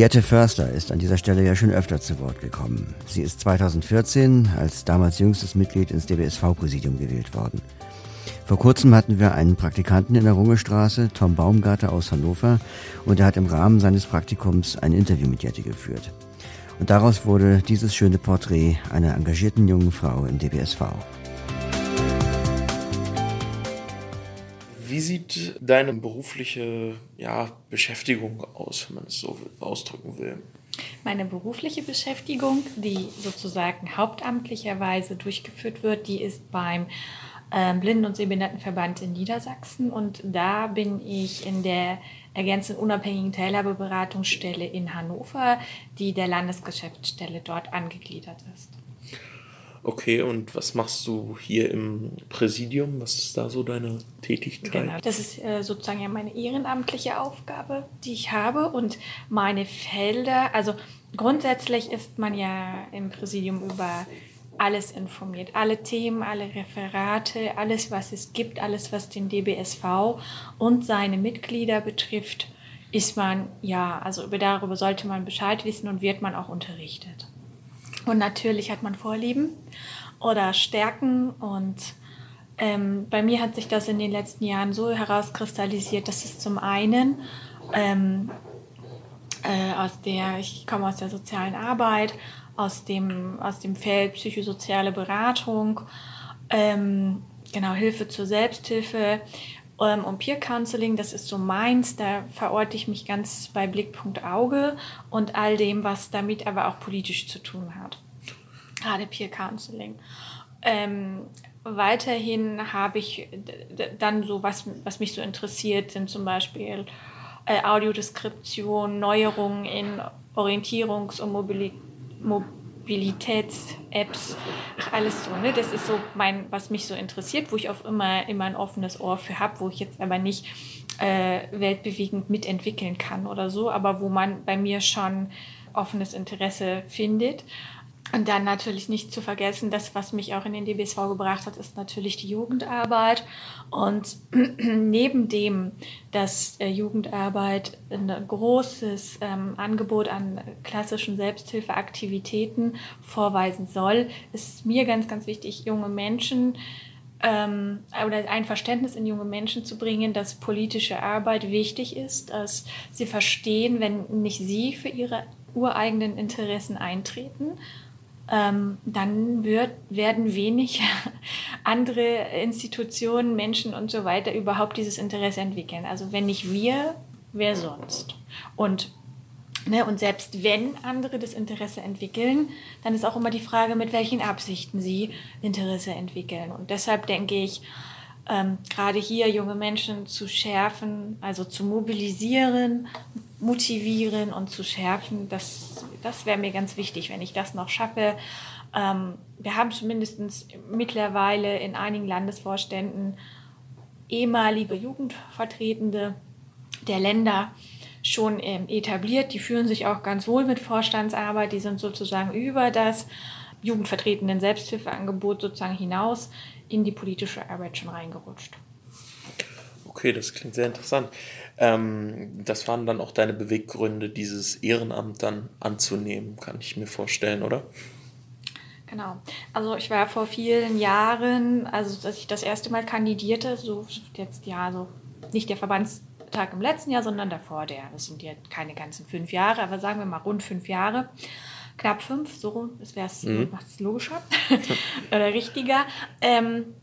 Jette Förster ist an dieser Stelle ja schon öfter zu Wort gekommen. Sie ist 2014 als damals jüngstes Mitglied ins DBSV-Präsidium gewählt worden. Vor kurzem hatten wir einen Praktikanten in der Rungestraße, Tom Baumgarter aus Hannover, und er hat im Rahmen seines Praktikums ein Interview mit Jette geführt. Und daraus wurde dieses schöne Porträt einer engagierten jungen Frau im DBSV. Wie sieht deine berufliche ja, Beschäftigung aus, wenn man es so ausdrücken will? Meine berufliche Beschäftigung, die sozusagen hauptamtlicherweise durchgeführt wird, die ist beim äh, Blinden- und Sehbehindertenverband in Niedersachsen und da bin ich in der ergänzend unabhängigen Teilhabeberatungsstelle in Hannover, die der Landesgeschäftsstelle dort angegliedert ist. Okay, und was machst du hier im Präsidium? Was ist da so deine Tätigkeit? Genau, das ist äh, sozusagen ja meine ehrenamtliche Aufgabe, die ich habe und meine Felder. Also grundsätzlich ist man ja im Präsidium über alles informiert, alle Themen, alle Referate, alles, was es gibt, alles, was den DBSV und seine Mitglieder betrifft, ist man ja, also über darüber sollte man Bescheid wissen und wird man auch unterrichtet. Und natürlich hat man Vorlieben oder Stärken und ähm, bei mir hat sich das in den letzten Jahren so herauskristallisiert, dass es zum einen ähm, äh, aus der, ich komme aus der sozialen Arbeit, aus dem, aus dem Feld psychosoziale Beratung, ähm, genau, Hilfe zur Selbsthilfe ähm, und Peer Counseling, das ist so meins, da verorte ich mich ganz bei Blickpunkt Auge und all dem, was damit aber auch politisch zu tun hat. Gerade Peer Counseling. Ähm, weiterhin habe ich dann so, was, was mich so interessiert, sind zum Beispiel äh, Audiodeskription, Neuerungen in Orientierungs- und Mobilität. Mobilitäts-Apps, alles so. Ne? Das ist so mein, was mich so interessiert, wo ich auch immer, immer ein offenes Ohr für habe, wo ich jetzt aber nicht äh, weltbewegend mitentwickeln kann oder so, aber wo man bei mir schon offenes Interesse findet. Und dann natürlich nicht zu vergessen, das, was mich auch in den DBSV gebracht hat, ist natürlich die Jugendarbeit. Und neben dem, dass äh, Jugendarbeit ein großes ähm, Angebot an klassischen Selbsthilfeaktivitäten vorweisen soll, ist mir ganz, ganz wichtig, junge Menschen ähm, oder ein Verständnis in junge Menschen zu bringen, dass politische Arbeit wichtig ist, dass sie verstehen, wenn nicht sie für ihre ureigenen Interessen eintreten, ähm, dann wird, werden wenig andere Institutionen, Menschen und so weiter überhaupt dieses Interesse entwickeln. Also wenn nicht wir, wer sonst? Und, ne, und selbst wenn andere das Interesse entwickeln, dann ist auch immer die Frage, mit welchen Absichten sie Interesse entwickeln. Und deshalb denke ich, ähm, gerade hier junge Menschen zu schärfen, also zu mobilisieren, motivieren und zu schärfen, das, das wäre mir ganz wichtig, wenn ich das noch schaffe. Ähm, wir haben zumindest mittlerweile in einigen Landesvorständen ehemalige Jugendvertretende der Länder schon ähm, etabliert. Die fühlen sich auch ganz wohl mit Vorstandsarbeit. Die sind sozusagen über das jugendvertretenden Selbsthilfeangebot sozusagen hinaus in die politische Arbeit schon reingerutscht. Okay, das klingt sehr interessant. Ähm, das waren dann auch deine Beweggründe, dieses Ehrenamt dann anzunehmen, kann ich mir vorstellen, oder? Genau. Also ich war vor vielen Jahren, also dass ich das erste Mal kandidierte, so jetzt ja, so nicht der Verbandstag im letzten Jahr, sondern davor der. Das sind ja keine ganzen fünf Jahre, aber sagen wir mal rund fünf Jahre. Knapp fünf, so das wäre es mhm. logischer oder richtiger. Ähm,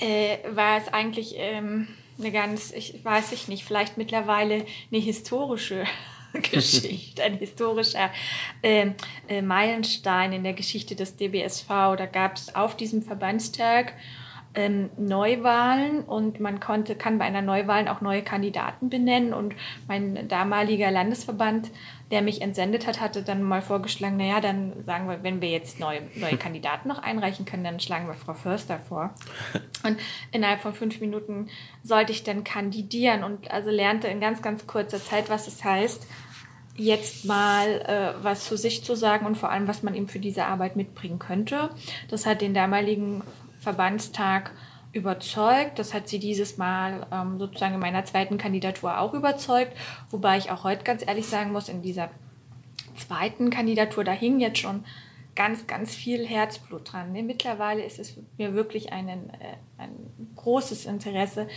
äh, war es eigentlich ähm, eine ganz, ich weiß ich nicht, vielleicht mittlerweile eine historische Geschichte, ein historischer äh, äh, Meilenstein in der Geschichte des DBSV. Da gab es auf diesem Verbandstag ähm, Neuwahlen und man konnte, kann bei einer Neuwahl auch neue Kandidaten benennen und mein damaliger Landesverband, der mich entsendet hat, hatte dann mal vorgeschlagen, naja, dann sagen wir, wenn wir jetzt neue, neue Kandidaten noch einreichen können, dann schlagen wir Frau Förster vor. Und innerhalb von fünf Minuten sollte ich dann kandidieren und also lernte in ganz, ganz kurzer Zeit, was es heißt, jetzt mal äh, was zu sich zu sagen und vor allem, was man eben für diese Arbeit mitbringen könnte. Das hat den damaligen Verbandstag überzeugt. Das hat sie dieses Mal ähm, sozusagen in meiner zweiten Kandidatur auch überzeugt. Wobei ich auch heute ganz ehrlich sagen muss, in dieser zweiten Kandidatur, da hing jetzt schon ganz, ganz viel Herzblut dran. Ne? Mittlerweile ist es mir wirklich ein, äh, ein großes Interesse,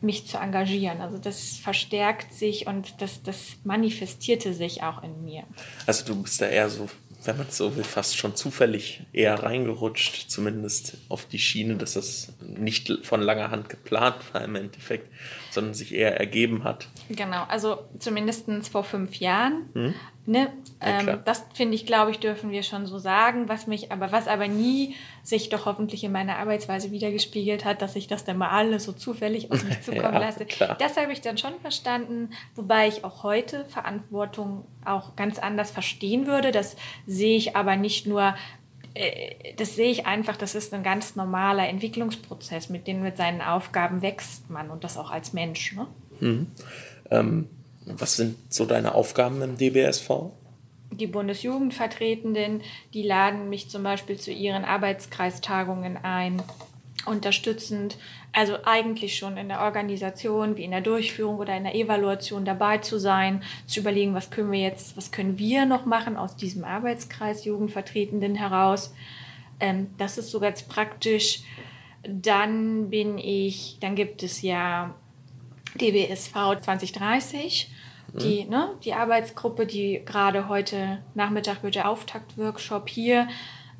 mich zu engagieren. Also das verstärkt sich und das, das manifestierte sich auch in mir. Also du bist da eher so wenn man so will, fast schon zufällig eher reingerutscht, zumindest auf die Schiene, dass das nicht von langer Hand geplant war im Endeffekt, sondern sich eher ergeben hat. Genau, also zumindest vor fünf Jahren. Hm? Ne? Ja, ähm, das finde ich, glaube ich, dürfen wir schon so sagen, was mich aber, was aber nie sich doch hoffentlich in meiner Arbeitsweise wiedergespiegelt hat, dass ich das dann mal alles so zufällig auf mich zukommen ja, lasse. Klar. Das habe ich dann schon verstanden, wobei ich auch heute Verantwortung auch ganz anders verstehen würde. Das sehe ich aber nicht nur das sehe ich einfach, das ist ein ganz normaler Entwicklungsprozess, mit dem mit seinen Aufgaben wächst man und das auch als Mensch. Ne? Mhm. Ähm, was sind so deine Aufgaben im DBSV? Die Bundesjugendvertretenden, die laden mich zum Beispiel zu ihren Arbeitskreistagungen ein, unterstützend, also eigentlich schon in der Organisation wie in der Durchführung oder in der Evaluation dabei zu sein, zu überlegen, was können wir jetzt, was können wir noch machen aus diesem Arbeitskreis Jugendvertretenden heraus. Ähm, das ist so ganz praktisch. Dann bin ich, dann gibt es ja DBSV 2030 die, mhm. ne, die Arbeitsgruppe, die gerade heute Nachmittag wird der Auftaktworkshop hier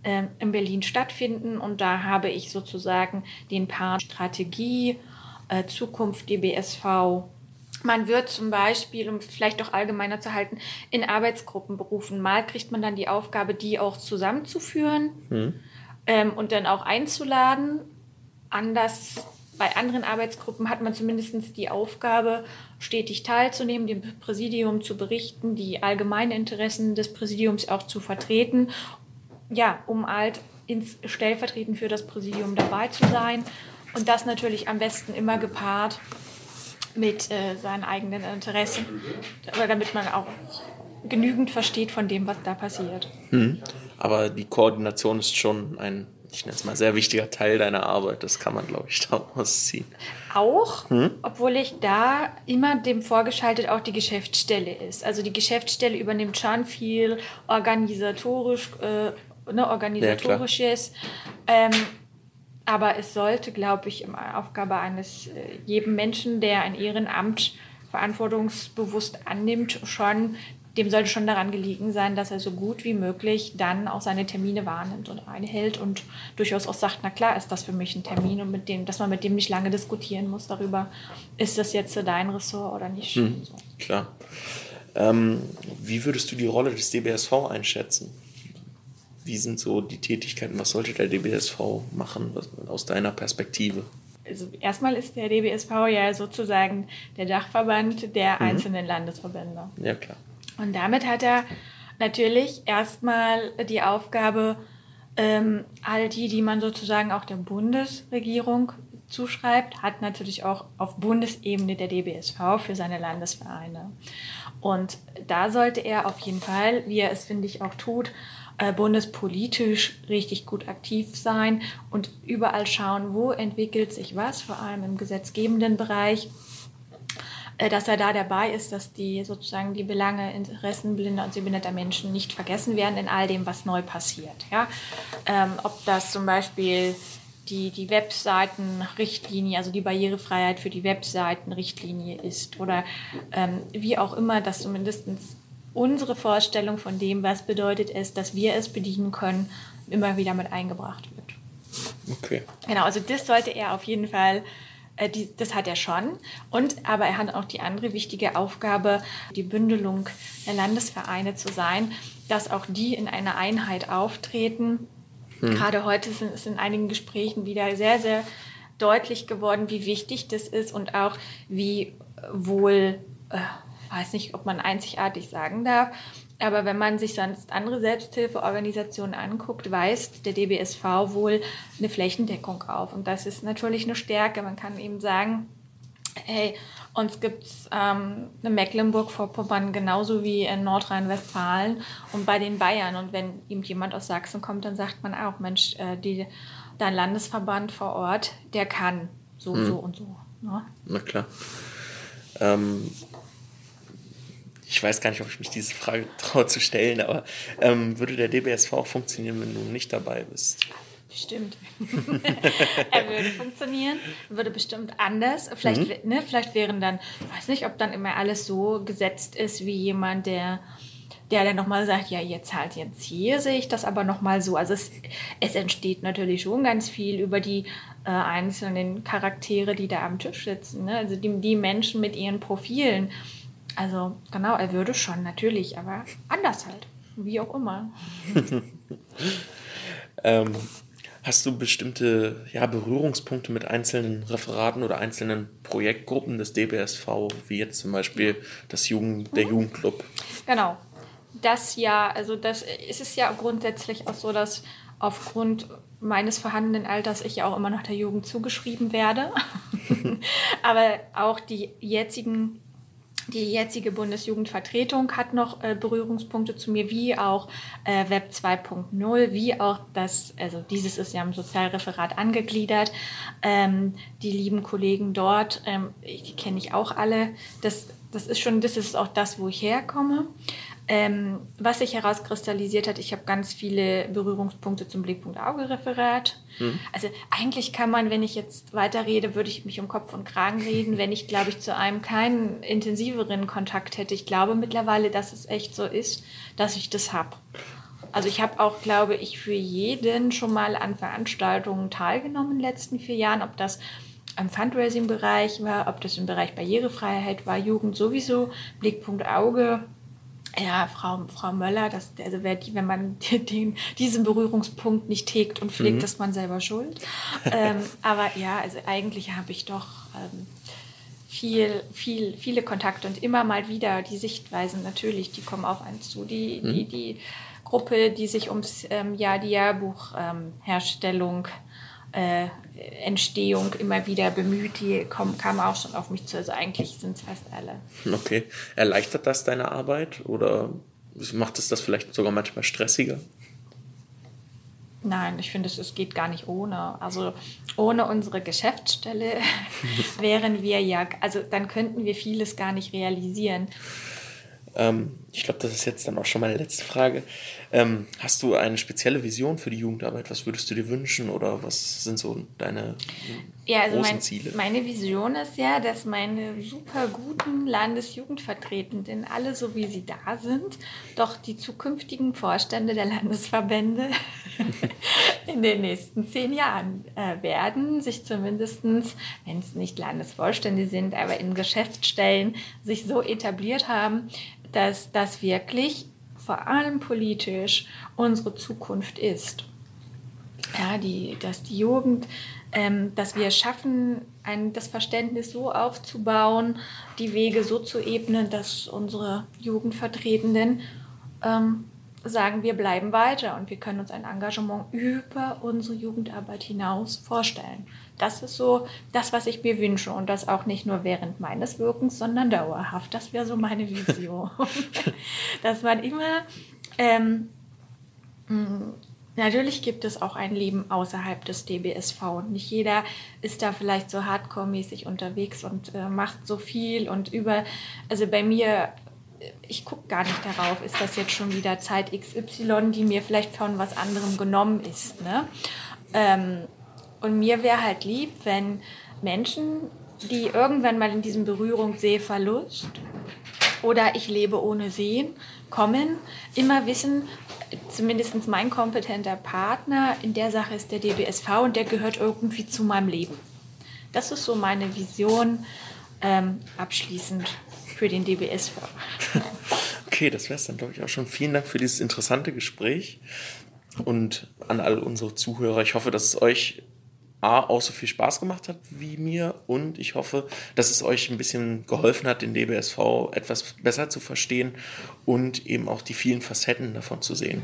in Berlin stattfinden. Und da habe ich sozusagen den Part Strategie, äh, Zukunft DBSV. Man wird zum Beispiel, um vielleicht auch allgemeiner zu halten, in Arbeitsgruppen berufen. Mal kriegt man dann die Aufgabe, die auch zusammenzuführen mhm. ähm, und dann auch einzuladen. Anders bei anderen Arbeitsgruppen hat man zumindest die Aufgabe, stetig teilzunehmen, dem Präsidium zu berichten, die allgemeinen Interessen des Präsidiums auch zu vertreten, ja, um halt ins stellvertretend für das Präsidium dabei zu sein und das natürlich am besten immer gepaart mit äh, seinen eigenen Interessen, damit man auch genügend versteht von dem, was da passiert. Hm. Aber die Koordination ist schon ein ich nenne es mal, sehr wichtiger Teil deiner Arbeit. Das kann man, glaube ich, daraus ziehen. Auch, hm? obwohl ich da immer dem vorgeschaltet auch die Geschäftsstelle ist. Also die Geschäftsstelle übernimmt schon viel organisatorisch, äh, ne, organisatorisches. Ja, ähm, aber es sollte, glaube ich, immer Aufgabe eines äh, jedem Menschen, der ein Ehrenamt verantwortungsbewusst annimmt, schon dem sollte schon daran gelegen sein, dass er so gut wie möglich dann auch seine Termine wahrnimmt und einhält und durchaus auch sagt, na klar ist das für mich ein Termin und mit dem, dass man mit dem nicht lange diskutieren muss darüber, ist das jetzt dein Ressort oder nicht. Hm, so. Klar. Ähm, wie würdest du die Rolle des DBSV einschätzen? Wie sind so die Tätigkeiten? Was sollte der DBSV machen aus deiner Perspektive? Also erstmal ist der DBSV ja sozusagen der Dachverband der mhm. einzelnen Landesverbände. Ja, klar. Und damit hat er natürlich erstmal die Aufgabe, ähm, all die, die man sozusagen auch der Bundesregierung zuschreibt, hat natürlich auch auf Bundesebene der DBSV für seine Landesvereine. Und da sollte er auf jeden Fall, wie er es, finde ich, auch tut, äh, bundespolitisch richtig gut aktiv sein und überall schauen, wo entwickelt sich was, vor allem im gesetzgebenden Bereich äh, dass er da dabei ist, dass die sozusagen die Belange, Interessen blinder und sehbehinderter Menschen nicht vergessen werden in all dem, was neu passiert. Ja? Ähm, ob das zum Beispiel die, die Webseitenrichtlinie, also die Barrierefreiheit für die Webseitenrichtlinie ist oder ähm, wie auch immer, dass zumindest unsere Vorstellung von dem, was bedeutet es, dass wir es bedienen können, immer wieder mit eingebracht wird. Okay. Genau, also das sollte er auf jeden Fall äh, die, das hat er schon. Und, aber er hat auch die andere wichtige Aufgabe, die Bündelung der Landesvereine zu sein, dass auch die in einer Einheit auftreten. Hm. Gerade heute sind es in einigen Gesprächen wieder sehr, sehr deutlich geworden, wie wichtig das ist und auch wie wohl, äh, weiß nicht, ob man einzigartig sagen darf, aber wenn man sich sonst andere Selbsthilfeorganisationen anguckt, weist der DBSV wohl eine Flächendeckung auf. Und das ist natürlich eine Stärke. Man kann eben sagen, hey, uns gibt es ähm, in Mecklenburg-Vorpommern genauso wie in Nordrhein-Westfalen und bei den Bayern. Und wenn ihm jemand aus Sachsen kommt, dann sagt man auch, Mensch, äh, die, dein Landesverband vor Ort, der kann so, hm. so und so. Ne? Na klar. Ähm, ich weiß gar nicht, ob ich mich diese Frage traue zu stellen, aber ähm, würde der DBSV auch funktionieren, wenn du nicht dabei bist? Bestimmt. er würde funktionieren, würde bestimmt anders. Vielleicht, mhm. ne, vielleicht wären dann, ich weiß nicht, ob dann immer alles so gesetzt ist wie jemand, der der dann nochmal sagt, ja, jetzt halt jetzt hier sehe ich das aber nochmal so. Also es, es entsteht natürlich schon ganz viel über die äh, einzelnen Charaktere, die da am Tisch sitzen. Ne? Also die, die Menschen mit ihren Profilen. Also genau, er würde schon natürlich, aber anders halt. Wie auch immer. ähm, hast du bestimmte ja, Berührungspunkte mit einzelnen Referaten oder einzelnen Projektgruppen des DBSV, wie jetzt zum Beispiel das Jugend, der mhm. Jugendclub? Genau, das ja, also das ist es ja grundsätzlich auch so, dass aufgrund meines vorhandenen Alters ich ja auch immer noch der Jugend zugeschrieben werde. Aber auch die jetzigen die jetzige Bundesjugendvertretung hat noch äh, Berührungspunkte zu mir, wie auch äh, Web 2.0, wie auch das, also dieses ist ja im Sozialreferat angegliedert. Ähm, die lieben Kollegen dort, ähm, die kenne ich auch alle. Das, das ist schon, das ist auch das, wo ich herkomme. Ähm, was sich herauskristallisiert hat, ich habe ganz viele Berührungspunkte zum Blickpunkt-Auge-Referat. Mhm. Also eigentlich kann man, wenn ich jetzt weiterrede, würde ich mich um Kopf und Kragen reden, wenn ich, glaube ich, zu einem keinen intensiveren Kontakt hätte. Ich glaube mittlerweile, dass es echt so ist, dass ich das habe. Also ich habe auch, glaube ich, für jeden schon mal an Veranstaltungen teilgenommen in den letzten vier Jahren, ob das im Fundraising-Bereich war, ob das im Bereich Barrierefreiheit war, Jugend sowieso, Blickpunkt Auge ja, Frau, Frau Möller, das, also wenn man den, diesen Berührungspunkt nicht hegt und pflegt, mhm. ist man selber schuld. ähm, aber ja, also eigentlich habe ich doch ähm, viel, viel, viele Kontakte und immer mal wieder die Sichtweisen natürlich, die kommen auf einen zu. Die, mhm. die, die Gruppe, die sich ums ähm, Jahr die Jahrbuchherstellung ähm, äh, Entstehung immer wieder bemüht, die kommen, kamen auch schon auf mich zu. Also eigentlich sind es fast alle. Okay. Erleichtert das deine Arbeit oder macht es das vielleicht sogar manchmal stressiger? Nein, ich finde, es geht gar nicht ohne. Also ohne unsere Geschäftsstelle wären wir ja, also dann könnten wir vieles gar nicht realisieren. Ähm, ich glaube, das ist jetzt dann auch schon meine letzte Frage. Ähm, hast du eine spezielle Vision für die Jugendarbeit? Was würdest du dir wünschen oder was sind so deine ja, also großen mein, Ziele? Meine Vision ist ja, dass meine super guten Landesjugendvertretenden, alle so wie sie da sind, doch die zukünftigen Vorstände der Landesverbände in den nächsten zehn Jahren äh, werden, sich zumindest, wenn es nicht Landesvorstände sind, aber in Geschäftsstellen sich so etabliert haben, dass das wirklich vor allem politisch unsere Zukunft ist. Ja, die, dass die Jugend, ähm, dass wir schaffen, ein, das Verständnis so aufzubauen, die Wege so zu ebnen, dass unsere Jugendvertretenden ähm, sagen, wir bleiben weiter und wir können uns ein Engagement über unsere Jugendarbeit hinaus vorstellen. Das ist so das, was ich mir wünsche und das auch nicht nur während meines Wirkens, sondern dauerhaft. Das wäre so meine Vision. Dass man immer, ähm, hm, natürlich gibt es auch ein Leben außerhalb des DBSV und nicht jeder ist da vielleicht so hardcore-mäßig unterwegs und äh, macht so viel und über, also bei mir ich gucke gar nicht darauf, ist das jetzt schon wieder Zeit XY, die mir vielleicht von was anderem genommen ist. Ne? Ähm, und mir wäre halt lieb, wenn Menschen, die irgendwann mal in diesem Berührung Sehverlust oder ich lebe ohne Sehen, kommen, immer wissen, zumindest mein kompetenter Partner in der Sache ist der DBSV und der gehört irgendwie zu meinem Leben. Das ist so meine Vision ähm, abschließend für den DBSV. Okay, das wäre es dann, glaube ich, auch schon. Vielen Dank für dieses interessante Gespräch und an all unsere Zuhörer. Ich hoffe, dass es euch A, auch so viel Spaß gemacht hat wie mir und ich hoffe, dass es euch ein bisschen geholfen hat, den DBSV etwas besser zu verstehen und eben auch die vielen Facetten davon zu sehen.